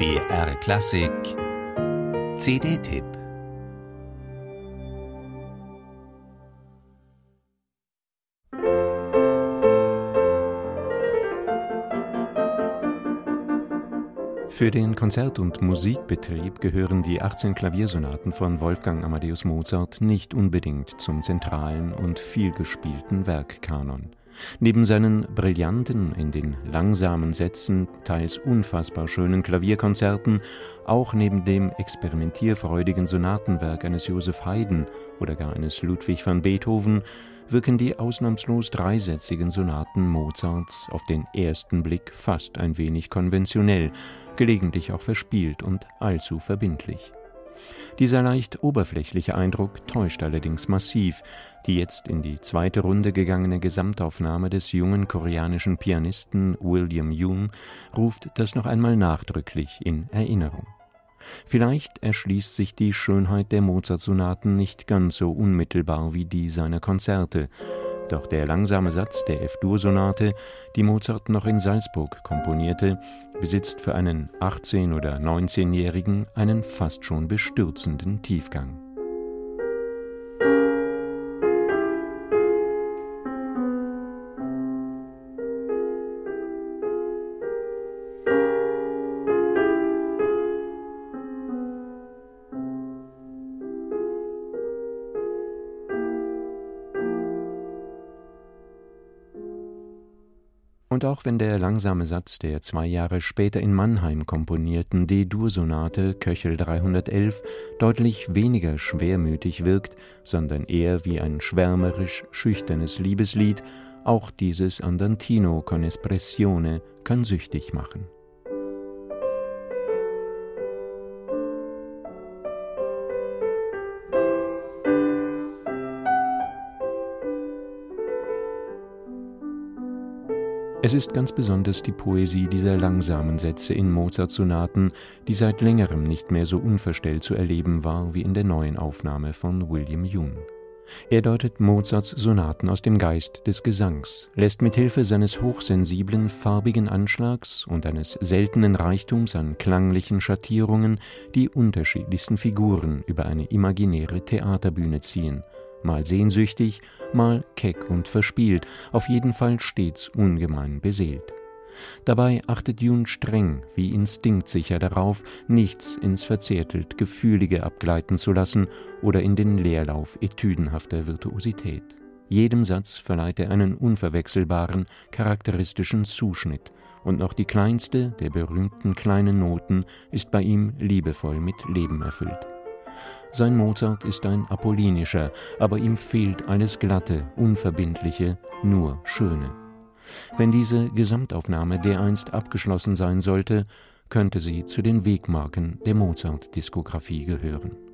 BR Klassik CD-Tipp Für den Konzert- und Musikbetrieb gehören die 18 Klaviersonaten von Wolfgang Amadeus Mozart nicht unbedingt zum zentralen und vielgespielten Werkkanon. Neben seinen brillanten, in den langsamen Sätzen teils unfassbar schönen Klavierkonzerten, auch neben dem experimentierfreudigen Sonatenwerk eines Joseph Haydn oder gar eines Ludwig van Beethoven, wirken die ausnahmslos dreisätzigen Sonaten Mozarts auf den ersten Blick fast ein wenig konventionell, gelegentlich auch verspielt und allzu verbindlich. Dieser leicht oberflächliche Eindruck täuscht allerdings massiv. Die jetzt in die zweite Runde gegangene Gesamtaufnahme des jungen koreanischen Pianisten William Yoon ruft das noch einmal nachdrücklich in Erinnerung. Vielleicht erschließt sich die Schönheit der Mozart-Sonaten nicht ganz so unmittelbar wie die seiner Konzerte, doch der langsame Satz der F-Dur-Sonate, die Mozart noch in Salzburg komponierte, besitzt für einen 18- oder 19-Jährigen einen fast schon bestürzenden Tiefgang. Und auch wenn der langsame Satz der zwei Jahre später in Mannheim komponierten D-Dur-Sonate Köchel 311 deutlich weniger schwermütig wirkt, sondern eher wie ein schwärmerisch schüchternes Liebeslied, auch dieses Andantino con espressione kann süchtig machen Es ist ganz besonders die Poesie dieser langsamen Sätze in Mozart-Sonaten, die seit längerem nicht mehr so unverstellt zu erleben war wie in der neuen Aufnahme von William Yoon. Er deutet Mozarts Sonaten aus dem Geist des Gesangs, lässt mit Hilfe seines hochsensiblen, farbigen Anschlags und eines seltenen Reichtums an klanglichen Schattierungen die unterschiedlichsten Figuren über eine imaginäre Theaterbühne ziehen – mal sehnsüchtig, mal keck und verspielt, auf jeden Fall stets ungemein beseelt. Dabei achtet Jun streng wie instinktsicher darauf, nichts ins verzärtelt Gefühlige abgleiten zu lassen oder in den Leerlauf etüdenhafter Virtuosität. Jedem Satz verleiht er einen unverwechselbaren, charakteristischen Zuschnitt, und noch die kleinste der berühmten kleinen Noten ist bei ihm liebevoll mit Leben erfüllt. Sein Mozart ist ein apollinischer, aber ihm fehlt alles Glatte, Unverbindliche, nur Schöne. Wenn diese Gesamtaufnahme dereinst abgeschlossen sein sollte, könnte sie zu den Wegmarken der Mozart-Diskografie gehören